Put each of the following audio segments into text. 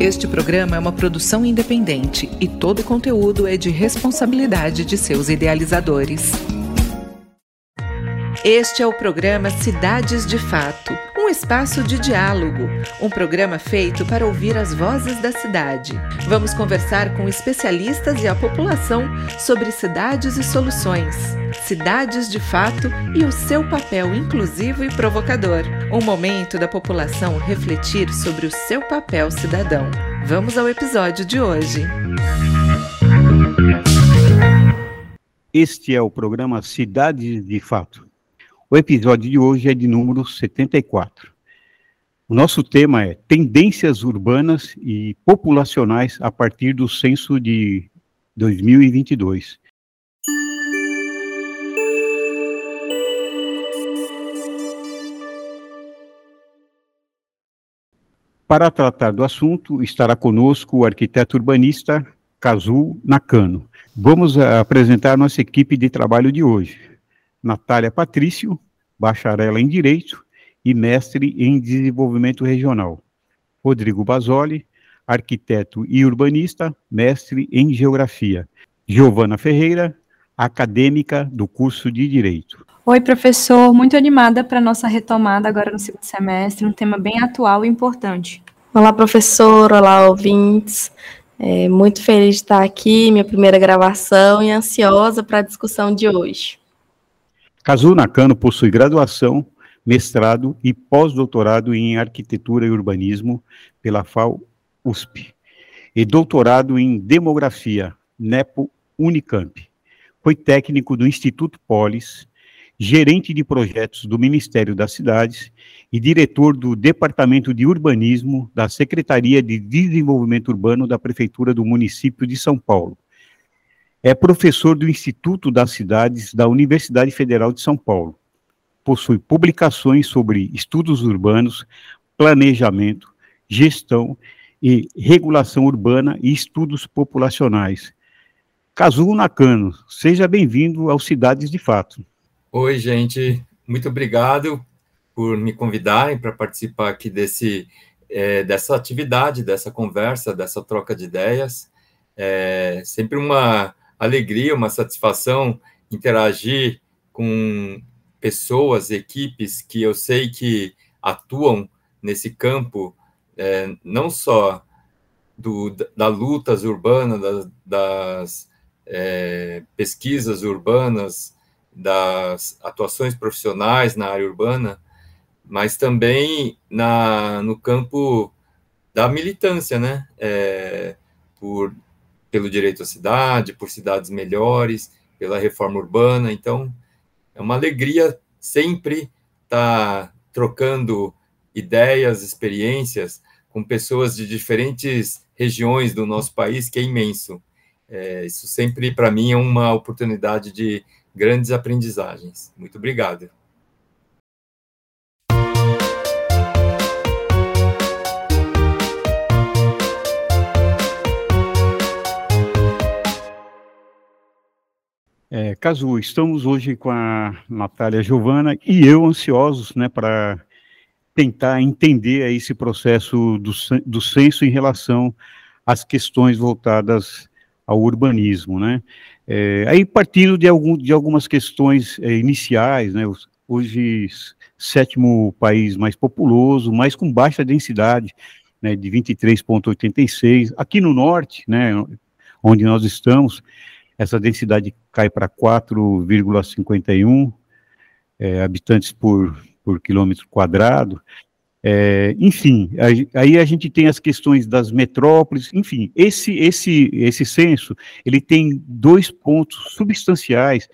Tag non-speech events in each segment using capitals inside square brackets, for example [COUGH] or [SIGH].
Este programa é uma produção independente e todo o conteúdo é de responsabilidade de seus idealizadores. Este é o programa Cidades de Fato, um espaço de diálogo, um programa feito para ouvir as vozes da cidade. Vamos conversar com especialistas e a população sobre cidades e soluções, cidades de fato e o seu papel inclusivo e provocador. Um momento da população refletir sobre o seu papel cidadão. Vamos ao episódio de hoje. Este é o programa Cidades de Fato. O episódio de hoje é de número 74. O nosso tema é Tendências Urbanas e Populacionais a partir do censo de 2022. Para tratar do assunto, estará conosco o arquiteto urbanista Kazu Nakano. Vamos apresentar nossa equipe de trabalho de hoje. Natália Patrício, bacharela em Direito e mestre em Desenvolvimento Regional. Rodrigo Basoli, arquiteto e urbanista, mestre em Geografia. Giovana Ferreira, acadêmica do curso de Direito. Oi, professor, muito animada para a nossa retomada agora no segundo semestre, um tema bem atual e importante. Olá, professor, olá, ouvintes. É, muito feliz de estar aqui, minha primeira gravação e ansiosa para a discussão de hoje. Kazu Nakano possui graduação, mestrado e pós-doutorado em Arquitetura e Urbanismo pela FAO USP e doutorado em Demografia, NEPO Unicamp. Foi técnico do Instituto Polis, gerente de projetos do Ministério das Cidades e diretor do Departamento de Urbanismo da Secretaria de Desenvolvimento Urbano da Prefeitura do município de São Paulo. É professor do Instituto das Cidades da Universidade Federal de São Paulo. Possui publicações sobre estudos urbanos, planejamento, gestão e regulação urbana e estudos populacionais. Kazuo Nakano, seja bem-vindo ao Cidades de Fato. Oi, gente, muito obrigado por me convidarem para participar aqui desse, é, dessa atividade, dessa conversa, dessa troca de ideias. É sempre uma alegria, uma satisfação interagir com pessoas, equipes que eu sei que atuam nesse campo, é, não só do, da lutas urbanas, das, das é, pesquisas urbanas, das atuações profissionais na área urbana, mas também na, no campo da militância, né? É, por pelo direito à cidade, por cidades melhores, pela reforma urbana. Então, é uma alegria sempre estar tá trocando ideias, experiências com pessoas de diferentes regiões do nosso país, que é imenso. É, isso sempre, para mim, é uma oportunidade de grandes aprendizagens. Muito obrigado. É, Cazu, estamos hoje com a Natália Giovana e eu ansiosos né, para tentar entender esse processo do, do censo em relação às questões voltadas ao urbanismo. Né? É, aí partindo de, algum, de algumas questões é, iniciais, né, hoje sétimo país mais populoso, mas com baixa densidade, né, de 23,86, aqui no norte, né, onde nós estamos, essa densidade cai para 4,51 é, habitantes por, por quilômetro quadrado. É, enfim, aí a gente tem as questões das metrópoles, enfim, esse, esse, esse censo, ele tem dois pontos substanciais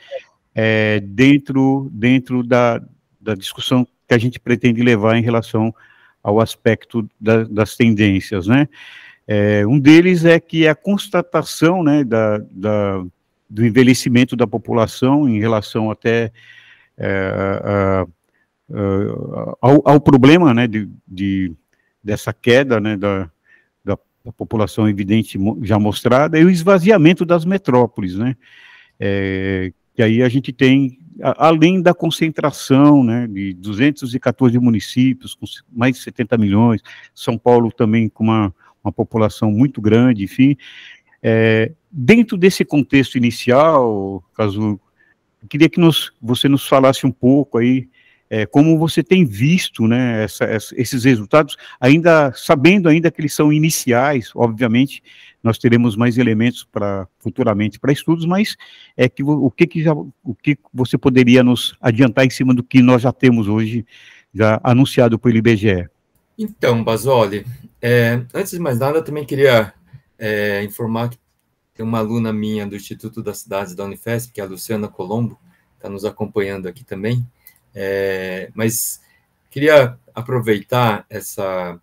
é, dentro, dentro da, da discussão que a gente pretende levar em relação ao aspecto da, das tendências, né? É, um deles é que a constatação né, da, da, do envelhecimento da população em relação até é, a, a, ao, ao, problema né, de, de, dessa queda né, da, da, da, população evidente já mostrada e o esvaziamento das metrópoles, né, é, que aí a gente tem, além da concentração né, de 214 municípios, com mais de 70 milhões, São Paulo também com uma uma população muito grande, enfim. É, dentro desse contexto inicial, caso queria que nos, você nos falasse um pouco aí é, como você tem visto né, essa, essa, esses resultados, ainda sabendo ainda que eles são iniciais, obviamente, nós teremos mais elementos para futuramente para estudos, mas é que o que, que já, o que você poderia nos adiantar em cima do que nós já temos hoje já anunciado pelo IBGE? Então, Basoli, é, antes de mais nada, eu também queria é, informar que tem uma aluna minha do Instituto das Cidades da Unifesp, que é a Luciana Colombo, está nos acompanhando aqui também. É, mas queria aproveitar essa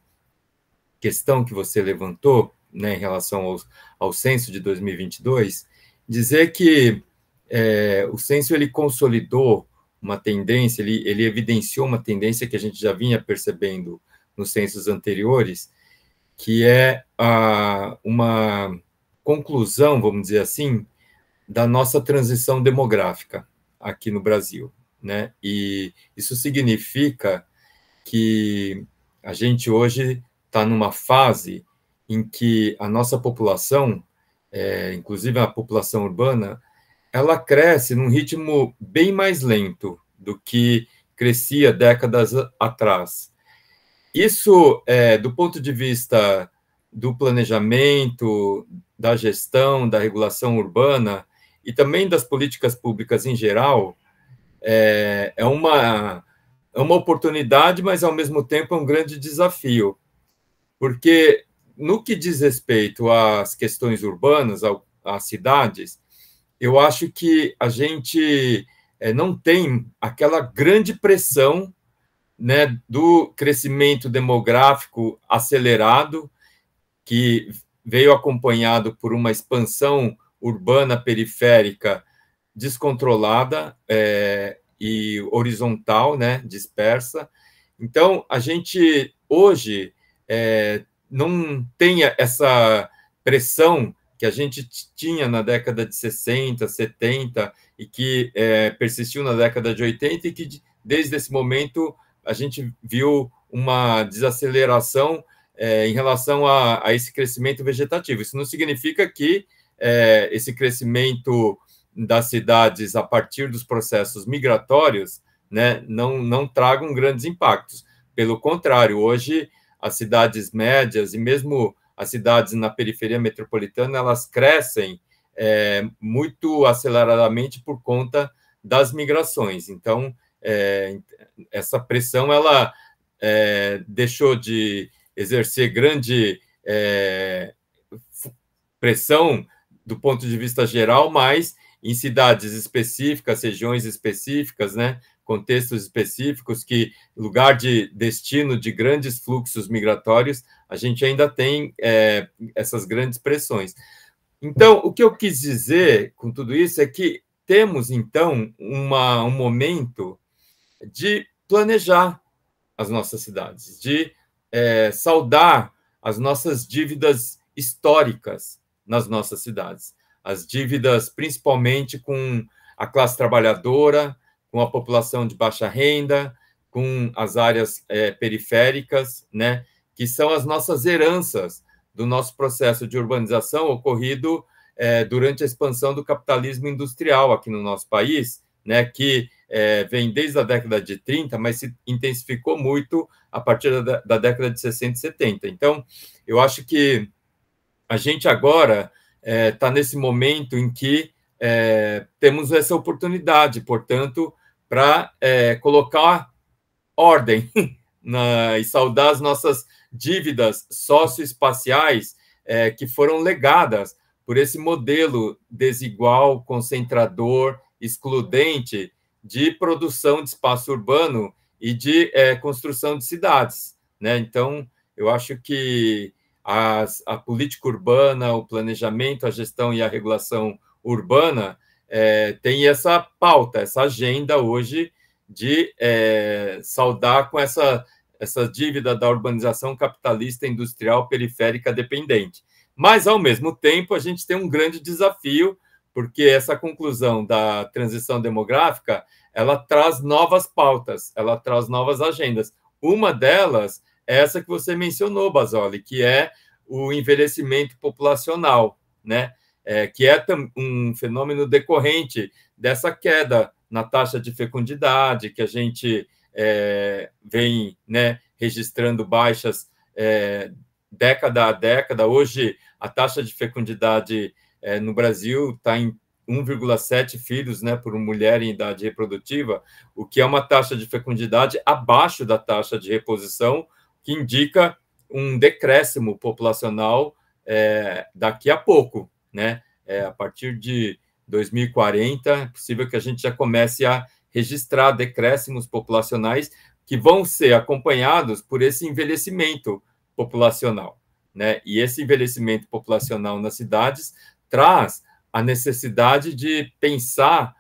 questão que você levantou, né, em relação ao, ao censo de 2022, dizer que é, o censo ele consolidou uma tendência, ele, ele evidenciou uma tendência que a gente já vinha percebendo nos censos anteriores, que é a, uma conclusão, vamos dizer assim, da nossa transição demográfica aqui no Brasil né? E isso significa que a gente hoje está numa fase em que a nossa população, é, inclusive a população urbana, ela cresce num ritmo bem mais lento do que crescia décadas atrás. Isso, é, do ponto de vista do planejamento, da gestão, da regulação urbana e também das políticas públicas em geral, é, é, uma, é uma oportunidade, mas ao mesmo tempo é um grande desafio, porque no que diz respeito às questões urbanas, às cidades, eu acho que a gente é, não tem aquela grande pressão né, do crescimento demográfico acelerado, que veio acompanhado por uma expansão urbana periférica descontrolada é, e horizontal, né, dispersa. Então, a gente hoje é, não tem essa pressão que a gente tinha na década de 60, 70 e que é, persistiu na década de 80 e que desde esse momento a gente viu uma desaceleração é, em relação a, a, esse crescimento vegetativo. Isso não significa que é, esse crescimento das cidades a partir dos processos migratórios né, não, não tragam grandes impactos. Pelo contrário, hoje as cidades médias e mesmo as cidades na periferia metropolitana elas crescem é, muito aceleradamente por conta das migrações. Então, é, essa pressão ela é, deixou de exercer grande é, pressão do ponto de vista geral, mas em cidades específicas, regiões específicas, né, contextos específicos, que lugar de destino de grandes fluxos migratórios, a gente ainda tem é, essas grandes pressões. Então, o que eu quis dizer com tudo isso é que temos, então, uma, um momento de planejar as nossas cidades, de é, saudar as nossas dívidas históricas nas nossas cidades. As dívidas principalmente com a classe trabalhadora, com a população de baixa renda, com as áreas é, periféricas, né, que são as nossas heranças do nosso processo de urbanização ocorrido é, durante a expansão do capitalismo industrial aqui no nosso país, né, que é, vem desde a década de 30, mas se intensificou muito a partir da, da década de 60 e 70. Então, eu acho que a gente agora está é, tá nesse momento em que é, temos essa oportunidade, portanto, para é, colocar ordem [LAUGHS] na, e saudar as nossas dívidas socioespaciais é, que foram legadas por esse modelo desigual, concentrador, excludente de produção de espaço urbano e de é, construção de cidades. Né? Então, eu acho que as, a política urbana, o planejamento, a gestão e a regulação urbana é, tem essa pauta, essa agenda hoje de é, saudar com essa, essa dívida da urbanização capitalista industrial periférica dependente. Mas, ao mesmo tempo, a gente tem um grande desafio, porque essa conclusão da transição demográfica ela traz novas pautas, ela traz novas agendas. Uma delas essa que você mencionou, Basoli, que é o envelhecimento populacional, né? É, que é um fenômeno decorrente dessa queda na taxa de fecundidade, que a gente é, vem né, registrando baixas é, década a década. Hoje, a taxa de fecundidade é, no Brasil está em 1,7 filhos né, por mulher em idade reprodutiva, o que é uma taxa de fecundidade abaixo da taxa de reposição, que indica um decréscimo populacional é, daqui a pouco. Né? É, a partir de 2040, é possível que a gente já comece a registrar decréscimos populacionais que vão ser acompanhados por esse envelhecimento populacional. Né? E esse envelhecimento populacional nas cidades traz a necessidade de pensar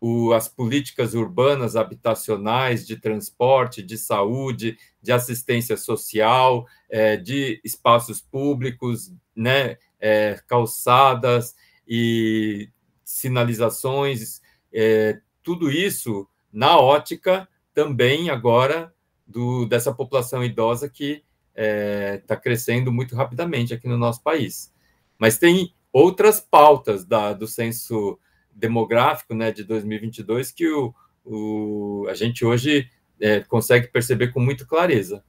o, as políticas urbanas habitacionais, de transporte, de saúde, de assistência social, é, de espaços públicos, né, é, calçadas e sinalizações, é, tudo isso na ótica também agora do, dessa população idosa que está é, crescendo muito rapidamente aqui no nosso país. Mas tem outras pautas da, do censo demográfico né, de 2022 que o, o, a gente hoje é, consegue perceber com muita clareza.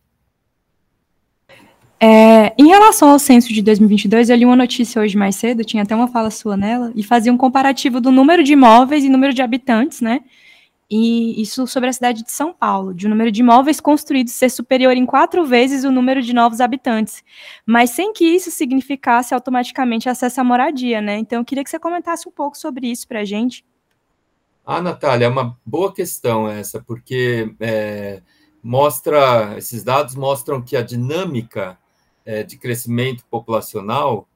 É, em relação ao censo de 2022, eu li uma notícia hoje mais cedo, tinha até uma fala sua nela, e fazia um comparativo do número de imóveis e número de habitantes, né? E isso sobre a cidade de São Paulo, de o um número de imóveis construídos ser superior em quatro vezes o número de novos habitantes, mas sem que isso significasse automaticamente acesso à moradia, né? Então, eu queria que você comentasse um pouco sobre isso para a gente. Ah, Natália, é uma boa questão essa, porque é, mostra, esses dados mostram que a dinâmica é, de crescimento populacional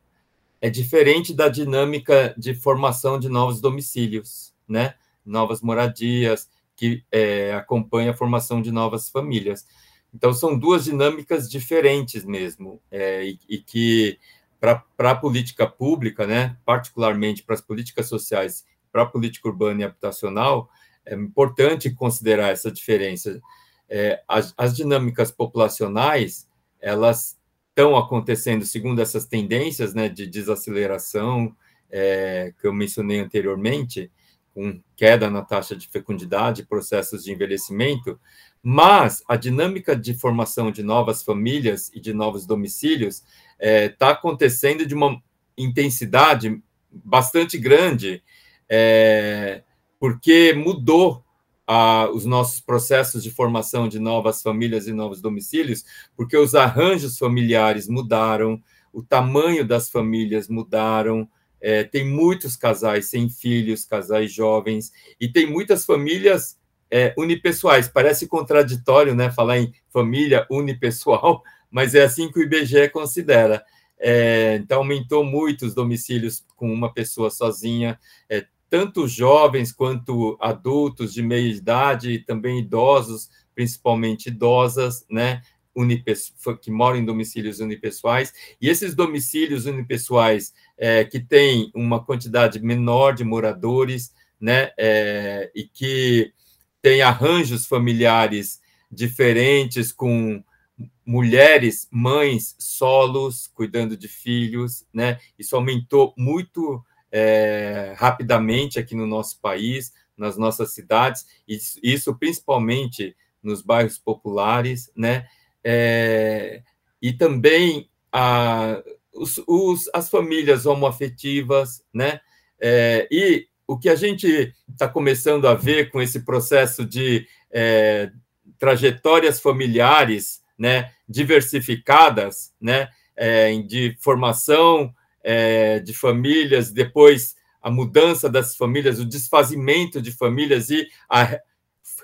é diferente da dinâmica de formação de novos domicílios, né? Novas moradias, que é, acompanha a formação de novas famílias. Então, são duas dinâmicas diferentes mesmo, é, e, e, que, para a política pública, né, particularmente para as políticas sociais, para a política urbana e habitacional, é importante considerar essa diferença. É, as, as dinâmicas populacionais, elas estão acontecendo segundo essas tendências né, de desaceleração é, que eu mencionei anteriormente, com queda na taxa de fecundidade, processos de envelhecimento, mas a dinâmica de formação de novas famílias e de novos domicílios está é, tá acontecendo de uma intensidade bastante grande, é, porque mudou a, os nossos processos de formação de novas famílias e novos domicílios, porque os arranjos familiares mudaram, o tamanho das famílias mudaram, é, tem muitos casais sem filhos, casais jovens, e tem muitas famílias é, unipessoais. Parece contraditório né, falar em família unipessoal, [LAUGHS] mas é assim que o IBGE considera. É, então, aumentou muito os domicílios com uma pessoa sozinha, é, tanto jovens quanto adultos de meia idade, e também idosos, principalmente idosas, né? Que moram em domicílios unipessoais, e esses domicílios unipessoais é, que têm uma quantidade menor de moradores, né, é, e que têm arranjos familiares diferentes, com mulheres, mães, solos, cuidando de filhos, né, isso aumentou muito é, rapidamente aqui no nosso país, nas nossas cidades, isso, isso principalmente nos bairros populares, né, é, e também a, os, os, as famílias homoafetivas, né? É, e o que a gente está começando a ver com esse processo de é, trajetórias familiares, né, diversificadas, né, é, de formação é, de famílias, depois a mudança das famílias, o desfazimento de famílias e a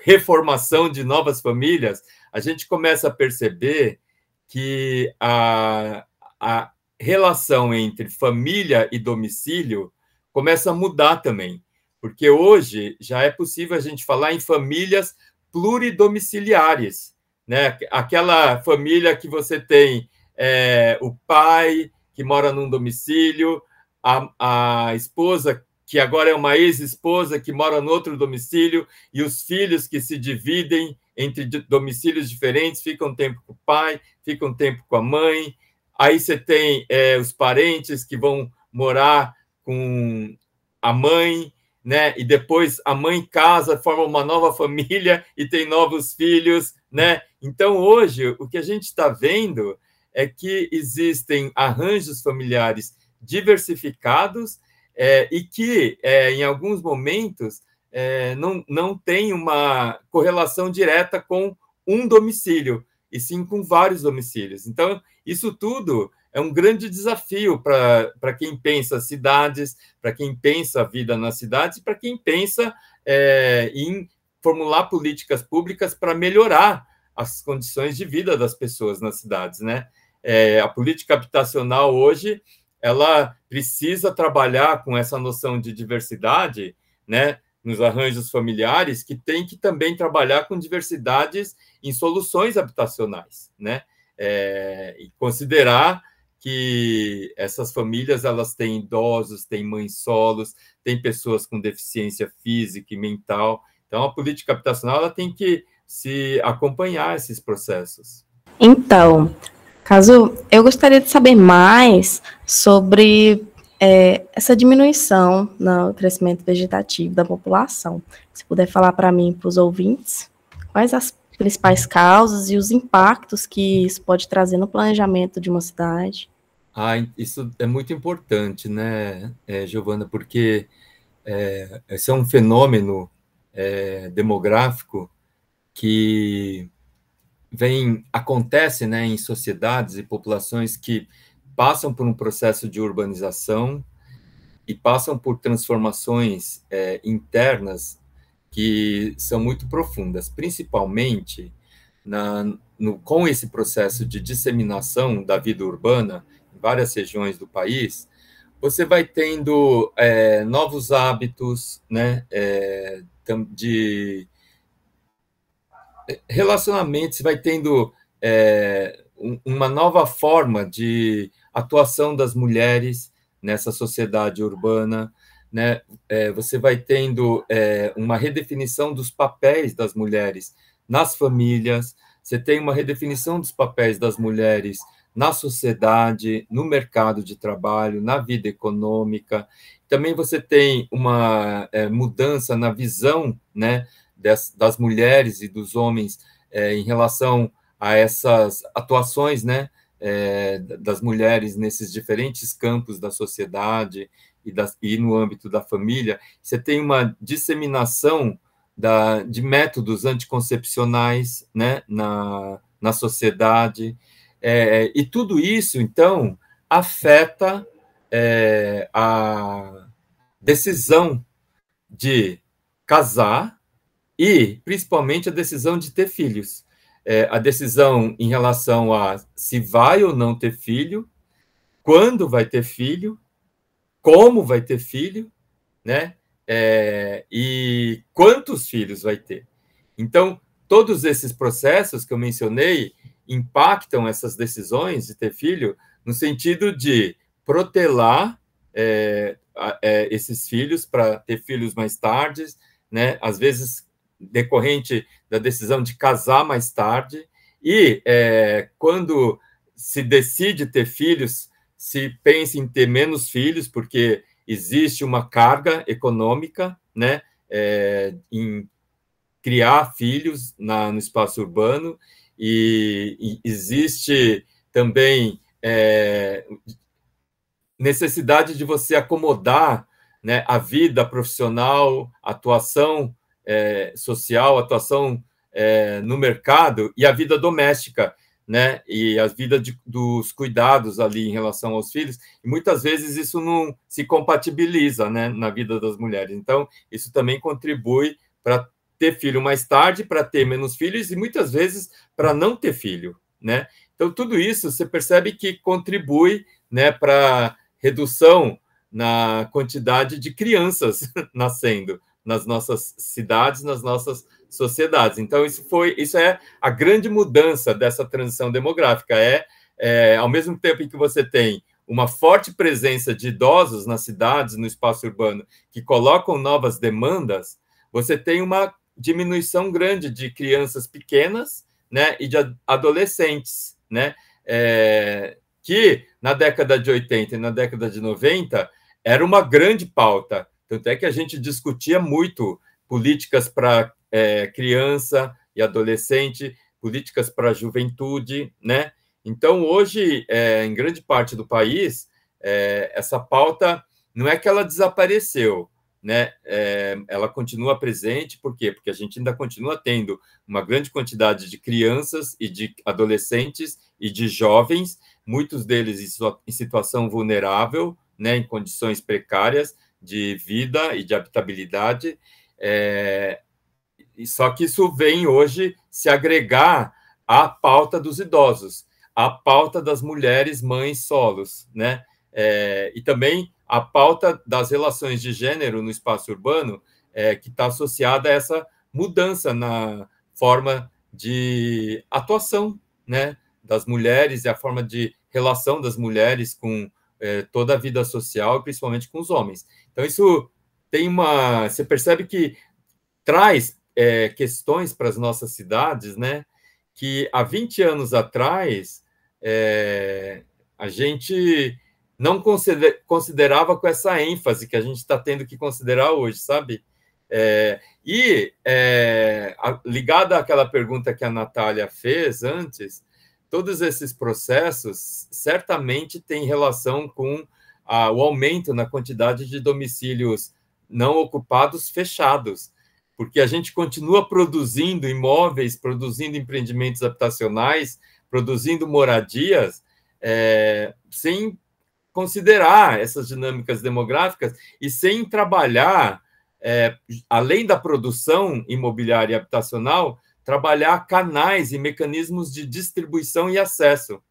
reformação de novas famílias, a gente começa a perceber que a, a relação entre família e domicílio começa a mudar também, porque hoje já é possível a gente falar em famílias pluridomiciliares, né? Aquela família que você tem é, o pai que mora num domicílio, a, a esposa que agora é uma ex-esposa que mora no outro domicílio e os filhos que se dividem entre domicílios diferentes, ficam um tempo com o pai, ficam um tempo com a mãe, aí você tem é, os parentes que vão morar com a mãe, né? E depois a mãe casa, forma uma nova [LAUGHS] família e tem novos filhos, né? Então hoje o que a gente está vendo é que existem arranjos familiares diversificados é, e que é, em alguns momentos é, não, não tem uma correlação direta com um domicílio, e sim com vários domicílios. Então, isso tudo é um grande desafio para quem pensa cidades, para quem pensa a vida nas cidades, para quem pensa é, em formular políticas públicas para melhorar as condições de vida das pessoas nas cidades, né? É, a política habitacional hoje ela precisa trabalhar com essa noção de diversidade, né? Nos arranjos familiares, que tem que também trabalhar com diversidades em soluções habitacionais, né? É, e considerar que essas famílias elas têm idosos, têm mães solos, têm pessoas com deficiência física e mental. Então, a política habitacional ela tem que se acompanhar esses processos. Então, caso eu gostaria de saber mais sobre é, essa diminuição no crescimento vegetativo da população. Se puder falar para mim, para os ouvintes, quais as principais causas e os impactos que isso pode trazer no planejamento de uma cidade? Ah, isso é muito importante, né, é, Giovana, porque é, esse é um fenômeno é, demográfico que vem acontece, né, em sociedades e populações que passam por um processo de urbanização e passam por transformações é, internas que são muito profundas, principalmente na, no, com esse processo de disseminação da vida urbana várias regiões do país, você vai tendo é, novos hábitos, né, é, de relacionamentos, você vai tendo é, uma nova forma de atuação das mulheres nessa sociedade urbana, né? É, você vai tendo é, uma redefinição dos papéis das mulheres nas famílias, você tem uma redefinição dos papéis das mulheres na sociedade, no mercado de trabalho, na vida econômica. Também você tem uma é, mudança na visão né, das, das, mulheres e dos homens é, em relação a essas atuações né, é, das mulheres nesses diferentes campos da sociedade e, e, no âmbito da família. Você tem uma disseminação da, de métodos anticoncepcionais né, na, na sociedade. É, e tudo isso, então, afeta é, a decisão de casar e, principalmente, a decisão de ter filhos. É, a decisão em relação a se vai ou não ter filho, quando vai ter filho, como vai ter filho, né? É, e quantos filhos vai ter. Então, todos esses processos que eu mencionei, impactam essas decisões de ter filho no sentido de protelar é, é, esses filhos para ter filhos mais tarde, né? Às vezes decorrente da decisão de casar mais tarde e é, quando se decide ter filhos, se pensa em ter menos filhos porque existe uma carga econômica, né? É, em criar filhos na, no espaço urbano e, e existe também é, necessidade de você acomodar né, a vida profissional, atuação é, social, atuação é, no mercado e a vida doméstica, né, e a vida de, dos cuidados ali em relação aos filhos, e muitas vezes isso não se compatibiliza, né, na vida das mulheres. Então, isso também contribui para ter filho mais tarde, para ter menos filhos e muitas vezes para não ter filho, né? Então tudo isso você percebe que contribui, né, para redução na quantidade de crianças [LAUGHS] nascendo nas nossas cidades, nas nossas sociedades. Então isso foi, isso é a grande mudança dessa transição demográfica é, é ao mesmo tempo em que você tem uma forte presença de idosos nas cidades, no espaço urbano, que colocam novas demandas, você tem uma diminuição grande de crianças pequenas, né, e de adolescentes, né, é, que na década de 80 e na década de 90 era uma grande pauta. Tanto é que a gente discutia muito políticas para é, criança e adolescente, políticas para juventude, né? Então, hoje, é, em grande parte do país, é, essa pauta não é que ela desapareceu, né? É, ela continua presente, por quê? Porque a gente ainda continua tendo uma grande quantidade de crianças e de adolescentes e de jovens, muitos deles em situação vulnerável, né, em condições precárias de vida e de habitabilidade. É, só que isso vem hoje se agregar à pauta dos idosos, à pauta das mulheres mães solos, né? É, e também a pauta das relações de gênero no espaço urbano, é, que está associada a essa mudança na forma de atuação né, das mulheres e a forma de relação das mulheres com é, toda a vida social, principalmente com os homens. Então, isso tem uma. Você percebe que traz é, questões para as nossas cidades, né? Que há 20 anos atrás é, a gente não considerava com essa ênfase que a gente está tendo que considerar hoje, sabe? É, e é, ligada àquela pergunta que a Natália fez antes, todos esses processos certamente têm relação com a, o aumento na quantidade de domicílios não ocupados fechados, porque a gente continua produzindo imóveis, produzindo empreendimentos habitacionais, produzindo moradias, é, sem considerar essas dinâmicas demográficas e sem trabalhar, é, além da produção imobiliária e habitacional, trabalhar canais e mecanismos de distribuição e acesso.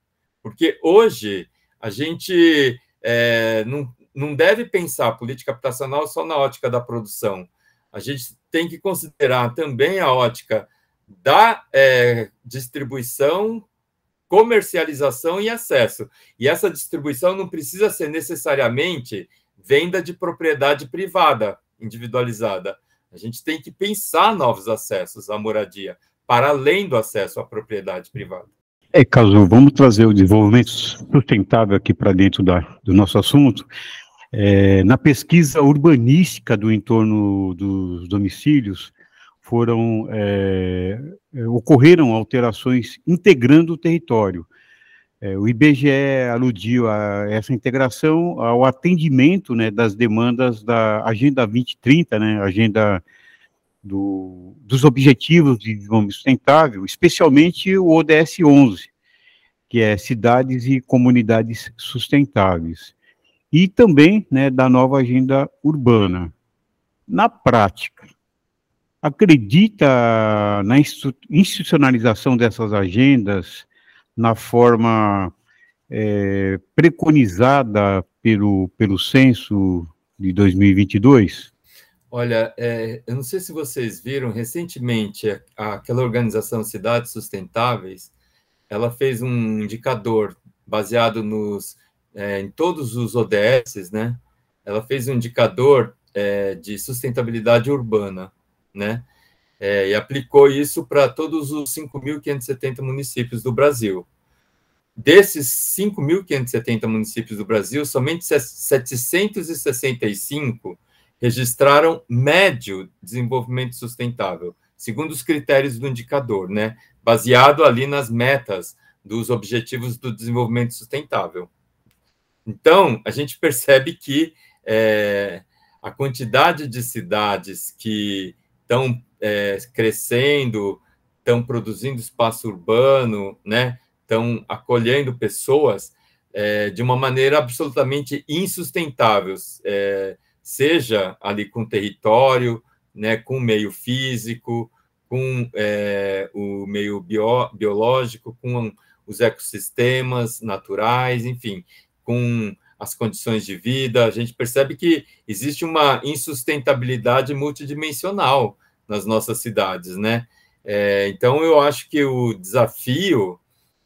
Porque hoje a gente é, não, não deve pensar a política habitacional só na ótica da produção. A gente tem que considerar também a ótica da é, distribuição comercialização e acesso. E essa distribuição não precisa ser necessariamente venda de propriedade privada, individualizada. A gente tem que pensar novos acessos à moradia, para além do acesso à propriedade privada. É, caso vamos trazer o desenvolvimento sustentável aqui para dentro da, do nosso assunto. É, na pesquisa urbanística do entorno dos domicílios, foram é, ocorreram alterações integrando o território. É, o IBGE aludiu a essa integração ao atendimento né, das demandas da Agenda 2030, né, agenda do, dos Objetivos de Desenvolvimento Sustentável, especialmente o ODS 11, que é Cidades e Comunidades Sustentáveis, e também né, da nova Agenda Urbana. Na prática, acredita na institucionalização dessas agendas na forma é, preconizada pelo, pelo censo de 2022? Olha, é, eu não sei se vocês viram, recentemente, aquela organização Cidades Sustentáveis, ela fez um indicador baseado nos, é, em todos os ODS, né? Ela fez um indicador é, de sustentabilidade urbana né? É, e aplicou isso para todos os 5.570 municípios do Brasil. Desses 5.570 municípios do Brasil, somente 765 registraram médio desenvolvimento sustentável, segundo os critérios do indicador, né? Baseado ali nas metas dos objetivos do desenvolvimento sustentável. Então, a gente percebe que é, a quantidade de cidades que estão é, crescendo, estão produzindo espaço urbano, né? Estão acolhendo pessoas é, de uma maneira absolutamente insustentável, é, seja ali com território, né? Com meio físico, com é, o meio bio, biológico, com os ecossistemas naturais, enfim, com as condições de vida, a gente percebe que existe uma insustentabilidade multidimensional nas nossas cidades, né? É, então, eu acho que o desafio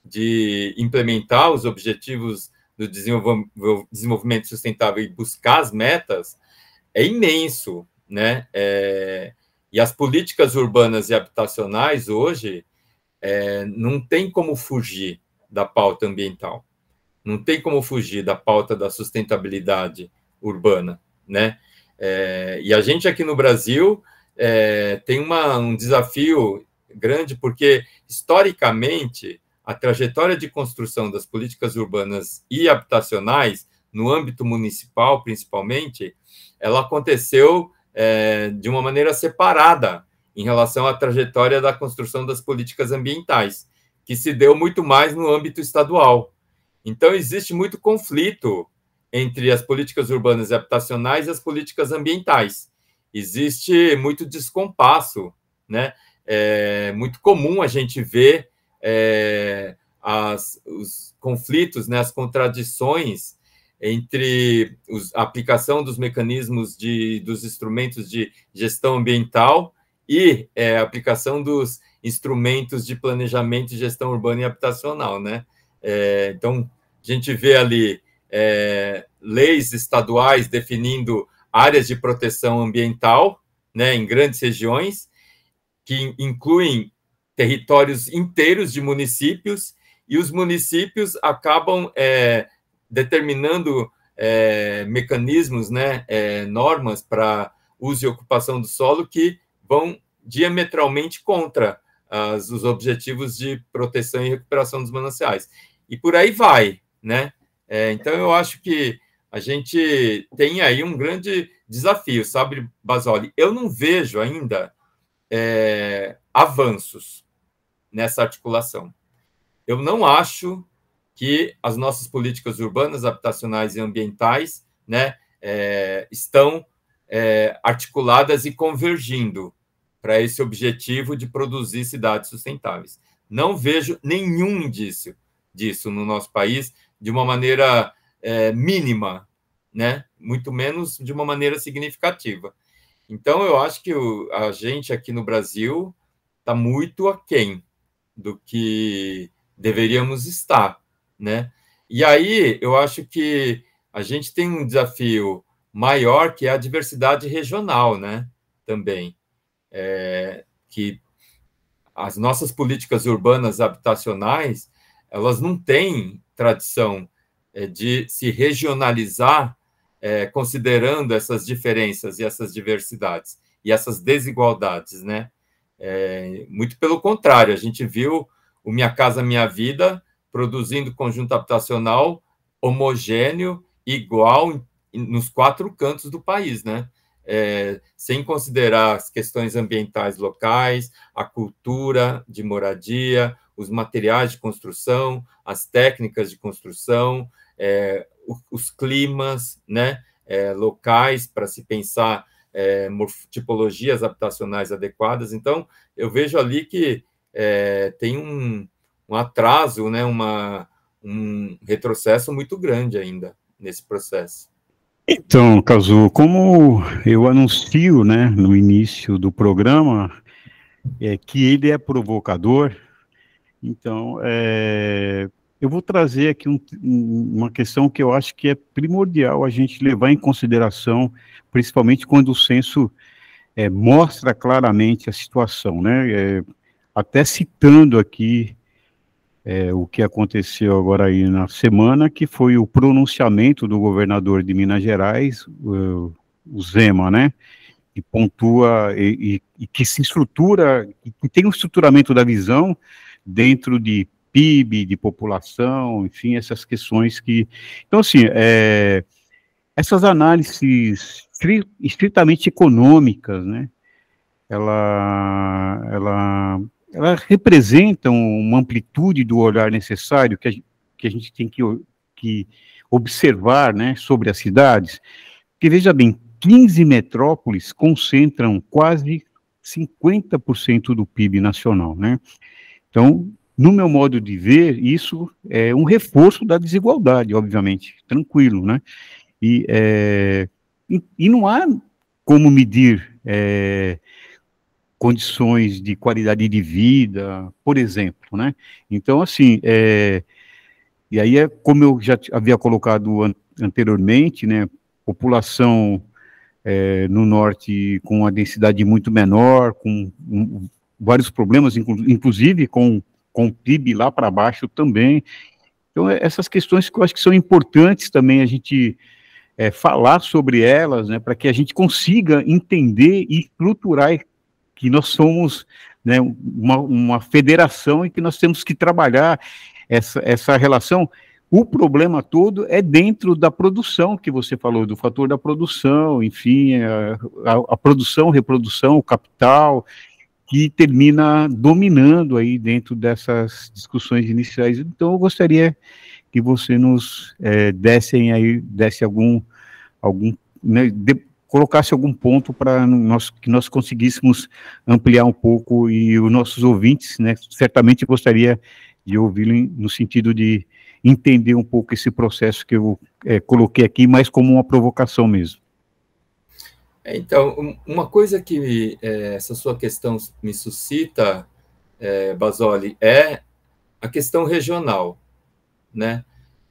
de implementar os objetivos do desenvolvimento sustentável e buscar as metas é imenso, né? É, e as políticas urbanas e habitacionais hoje é, não tem como fugir da pauta ambiental. Não tem como fugir da pauta da sustentabilidade urbana, né? É, e a gente aqui no Brasil é, tem uma, um desafio grande, porque historicamente a trajetória de construção das políticas urbanas e habitacionais, no âmbito municipal principalmente, ela aconteceu é, de uma maneira separada em relação à trajetória da construção das políticas ambientais, que se deu muito mais no âmbito estadual. Então, existe muito conflito entre as políticas urbanas e habitacionais e as políticas ambientais. Existe muito descompasso, né? É muito comum a gente ver é, as, os conflitos, né, as contradições entre os, a aplicação dos mecanismos de, dos instrumentos de gestão ambiental e é, a aplicação dos instrumentos de planejamento e gestão urbana e habitacional, né? É, então, a gente vê ali é, leis estaduais definindo áreas de proteção ambiental, né, em grandes regiões, que incluem territórios inteiros de municípios, e os municípios acabam é, determinando é, mecanismos, né, é, normas para uso e ocupação do solo que vão diametralmente contra as, os objetivos de proteção e recuperação dos mananciais. E por aí vai, né? É, então, eu acho que a gente tem aí um grande desafio, sabe, Basoli? Eu não vejo ainda é, avanços nessa articulação. Eu não acho que as nossas políticas urbanas, habitacionais e ambientais né, é, estão é, articuladas e convergindo para esse objetivo de produzir cidades sustentáveis. Não vejo nenhum indício disso no nosso país de uma maneira é, mínima, né? muito menos de uma maneira significativa. Então, eu acho que o, a gente aqui no Brasil está muito aquém do que deveríamos estar, né? E aí eu acho que a gente tem um desafio maior que é a diversidade regional, né? Também é, que as nossas políticas urbanas habitacionais elas não têm tradição de se regionalizar é, considerando essas diferenças e essas diversidades e essas desigualdades, né? É, muito pelo contrário, a gente viu o Minha Casa Minha Vida produzindo conjunto habitacional homogêneo, igual nos quatro cantos do país, né? É, sem considerar as questões ambientais locais, a cultura de moradia, os materiais de construção, as técnicas de construção, é, os climas né, é, locais para se pensar é, tipologias habitacionais adequadas. Então, eu vejo ali que é, tem um, um, atraso, né, uma, um retrocesso muito grande ainda nesse processo. Então, Cazu, como eu anuncio né, no início do programa, é que ele é provocador, então, é, eu vou trazer aqui um, uma questão que eu acho que é primordial a gente levar em consideração, principalmente quando o censo é, mostra claramente a situação, né? É, até citando aqui é, o que aconteceu agora aí na semana, que foi o pronunciamento do governador de Minas Gerais, o, o Zema, né? E pontua, e, e, e que se estrutura, que tem um estruturamento da visão dentro de PIB, de população, enfim, essas questões que. Então, assim, é, essas análises estritamente econômicas, né, ela, ela, ela representam uma amplitude do olhar necessário que a, que a gente tem que, que observar né, sobre as cidades. Porque, veja bem, 15 metrópoles concentram quase 50% do PIB nacional, né? Então, no meu modo de ver, isso é um reforço da desigualdade, obviamente, tranquilo, né? E, é, e, e não há como medir é, condições de qualidade de vida, por exemplo, né? Então, assim, é, e aí é como eu já havia colocado an anteriormente, né? População é, no norte com uma densidade muito menor, com um, vários problemas, inclu inclusive com com o PIB lá para baixo também. Então, é, essas questões que eu acho que são importantes também a gente é, falar sobre elas, né, para que a gente consiga entender e estruturar que nós somos né, uma, uma federação e que nós temos que trabalhar essa, essa relação. O problema todo é dentro da produção que você falou, do fator da produção, enfim, a, a, a produção, reprodução, o capital, que termina dominando aí dentro dessas discussões iniciais. Então, eu gostaria que você nos é, dessem aí, desse algum, algum né, de, colocasse algum ponto para nós que nós conseguíssemos ampliar um pouco e os nossos ouvintes, né, certamente gostaria de ouvi-lo no sentido de entender um pouco esse processo que eu é, coloquei aqui, mais como uma provocação mesmo. É, então, uma coisa que é, essa sua questão me suscita, é, Basoli, é a questão regional, né?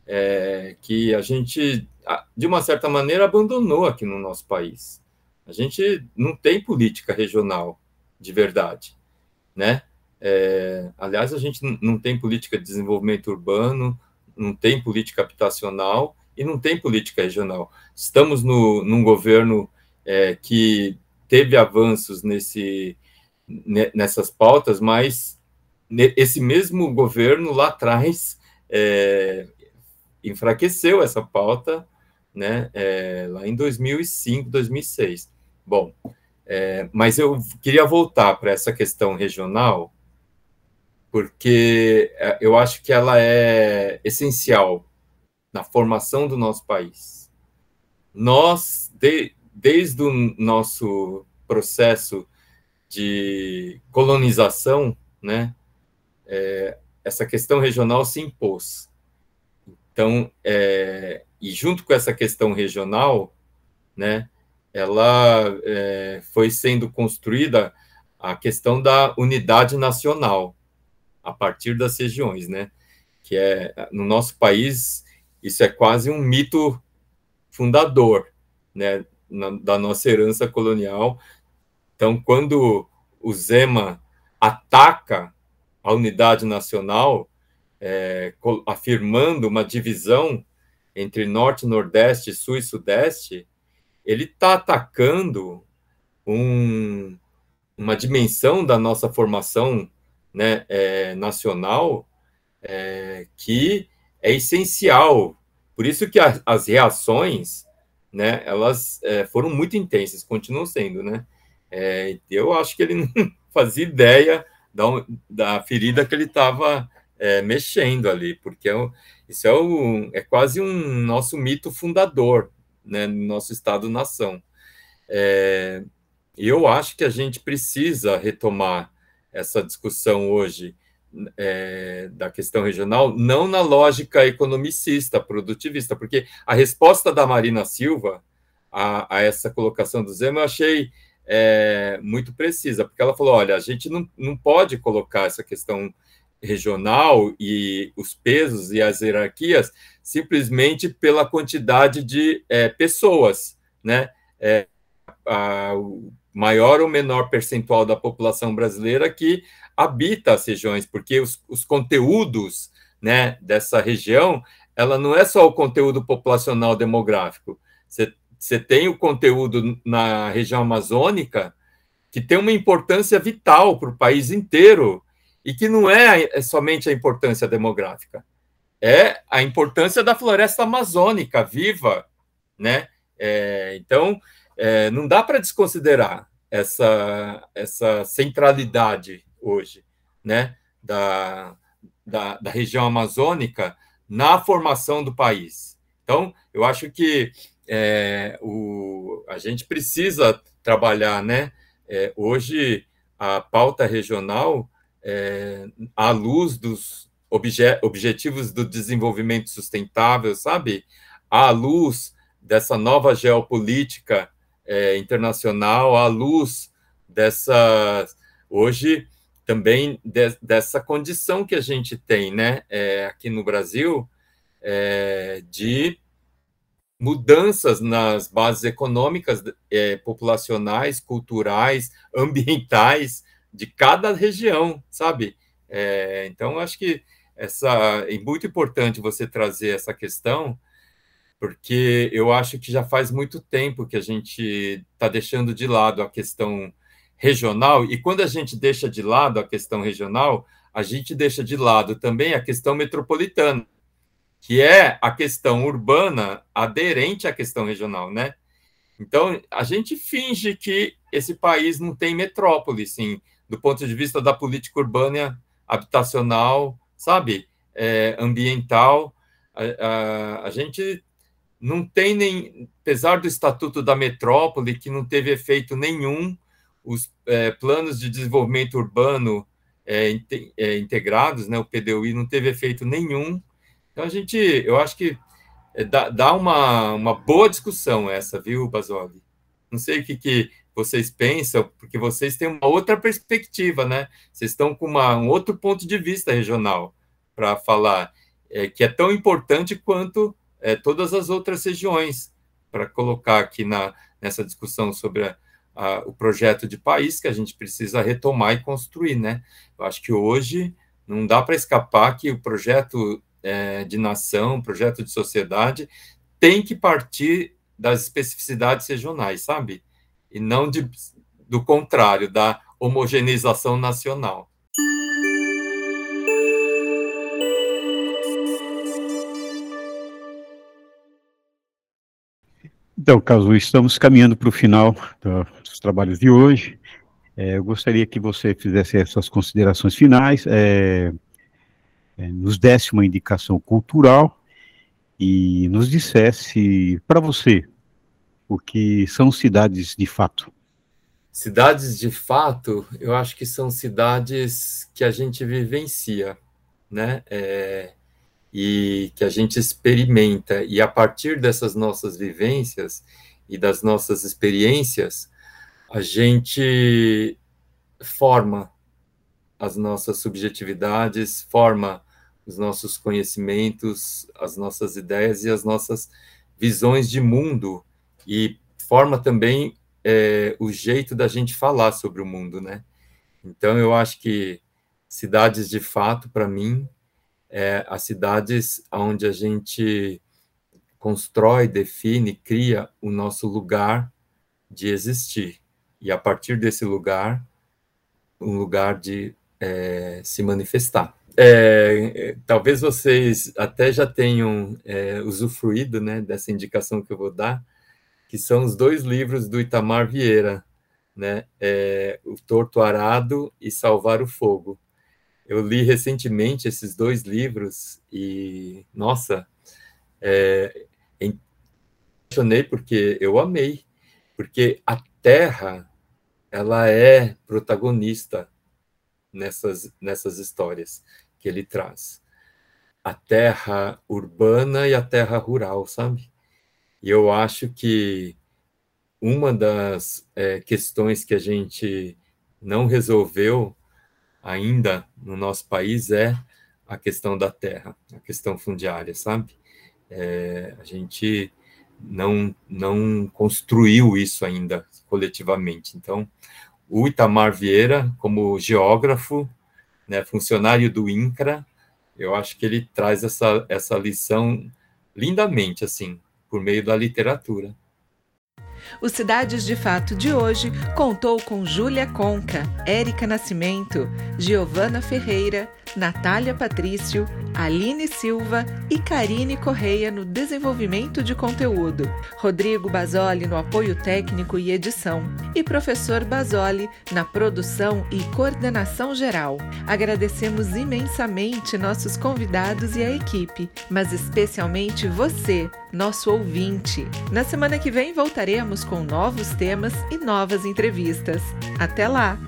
É, que a gente, de uma certa maneira, abandonou aqui no nosso país. A gente não tem política regional de verdade, né? É, aliás, a gente não tem política de desenvolvimento urbano, não tem política habitacional e não tem política regional. Estamos no, num governo é, que teve avanços nesse, nessas pautas, mas esse mesmo governo lá atrás é, enfraqueceu essa pauta, né, é, lá em 2005, 2006. Bom, é, mas eu queria voltar para essa questão regional, porque é, eu acho que ela é essencial na formação do nosso país. Nós, de, desde o nosso processo de colonização, né, é, essa questão regional se impôs. Então, é, e junto com essa questão regional, né, ela é, foi sendo construída a questão da unidade nacional a partir das regiões, né, que é no nosso país isso é quase um mito fundador, né, na, da nossa herança colonial. Então, quando o Zema ataca a unidade nacional, é, afirmando uma divisão entre Norte, Nordeste, Sul e Sudeste, ele está atacando um, uma dimensão da nossa formação né, é, nacional é, que é essencial. Por isso que a, as reações né, elas é, foram muito intensas, continuam sendo, né? É, eu acho que ele não [LAUGHS] fazia ideia da, da ferida que ele estava é, mexendo ali, porque é, isso é, um, é quase um nosso mito fundador, né, no nosso Estado-nação. É, eu acho que a gente precisa retomar essa discussão hoje é, da questão regional, não na lógica economicista, produtivista, porque a resposta da Marina Silva a, a essa colocação do Zema eu achei é, muito precisa, porque ela falou: olha, a gente não, não pode colocar essa questão regional e os pesos e as hierarquias simplesmente pela quantidade de é, pessoas, né? É, a, maior ou menor percentual da população brasileira que habita as regiões, porque os, os conteúdos né, dessa região, ela não é só o conteúdo populacional demográfico. Você tem o conteúdo na região amazônica que tem uma importância vital para o país inteiro e que não é, é somente a importância demográfica, é a importância da floresta amazônica viva, né? É, então, é, não dá para desconsiderar essa, essa centralidade hoje, né, da, da, da, região amazônica na formação do país. Então, eu acho que é, o, a gente precisa trabalhar, né, é, hoje a pauta regional é, à luz dos obje, objetivos do desenvolvimento sustentável, sabe? À luz dessa nova geopolítica é, internacional, à luz dessa hoje também de, dessa condição que a gente tem, né, é, aqui no Brasil, é, de mudanças nas bases econômicas, é, populacionais, culturais, [LAUGHS] ambientais de cada região, sabe? É, então, acho que essa é muito importante você trazer essa questão, porque eu acho que já faz muito tempo que a gente está deixando de lado a questão regional, e quando a gente deixa de lado a questão regional, a gente deixa de lado também a questão metropolitana, que é a questão urbana aderente à questão regional, né? Então, a gente finge que esse país não tem metrópole, sim, do ponto de vista da política urbana habitacional, sabe, é, ambiental. A, a, a, gente não tem nem, apesar do Estatuto da Metrópole, que não teve efeito nenhum, os é, planos de desenvolvimento urbano é, é integrados, né, o PDUI, não teve efeito nenhum. Então, a gente, eu acho que é, dá, dá uma, uma boa discussão essa, viu, Basoli? Não sei o que, que vocês pensam, porque vocês têm uma outra perspectiva, né? Vocês estão com uma, um outro ponto de vista regional para falar, é, que é tão importante quanto é, todas as outras regiões, para colocar aqui na, nessa discussão sobre a, a, o projeto de país que a gente precisa retomar e construir, né? Eu acho que hoje não dá para escapar que o projeto é, de nação, projeto de sociedade, tem que partir das especificidades regionais, sabe? e não de, do contrário, da homogeneização nacional. Então, Caso, estamos caminhando para o final dos trabalhos de hoje. É, eu gostaria que você fizesse essas considerações finais, é, é, nos desse uma indicação cultural e nos dissesse, para você, o que são cidades de fato? Cidades de fato, eu acho que são cidades que a gente vivencia, né? É, e que a gente experimenta, e a partir dessas nossas vivências e das nossas experiências, a gente forma as nossas subjetividades, forma os nossos conhecimentos, as nossas ideias e as nossas visões de mundo e forma também é, o jeito da gente falar sobre o mundo, né? Então, eu acho que cidades de fato, para mim, é as cidades onde a gente constrói, define, cria o nosso lugar de existir. E a partir desse lugar, um lugar de é, se manifestar. É, talvez vocês até já tenham é, usufruído né, dessa indicação que eu vou dar, que são os dois livros do Itamar Vieira, né? É, o Torto Arado e Salvar o Fogo. Eu li recentemente esses dois livros e, nossa, é, impressionei porque eu amei, porque a Terra, ela é protagonista nessas, nessas histórias que ele traz. A terra urbana e a terra rural, sabe? E eu acho que uma das é, questões que a gente não resolveu ainda no nosso país é a questão da terra, a questão fundiária, sabe? É, a gente não, não construiu isso ainda coletivamente. Então, o Itamar Vieira, como geógrafo, né, funcionário do INCRA, eu acho que ele traz essa, essa lição lindamente, assim, por meio da literatura. O Cidades de Fato de hoje contou com Júlia Conca, Érica Nascimento, Giovana Ferreira, Natália Patrício, Aline Silva e Karine Correia no desenvolvimento de conteúdo, Rodrigo Basoli no apoio técnico e edição e professor Basoli na produção e coordenação geral. Agradecemos imensamente nossos convidados e a equipe, mas especialmente você, nosso ouvinte. Na semana que vem voltaremos com novos temas e novas entrevistas. Até lá!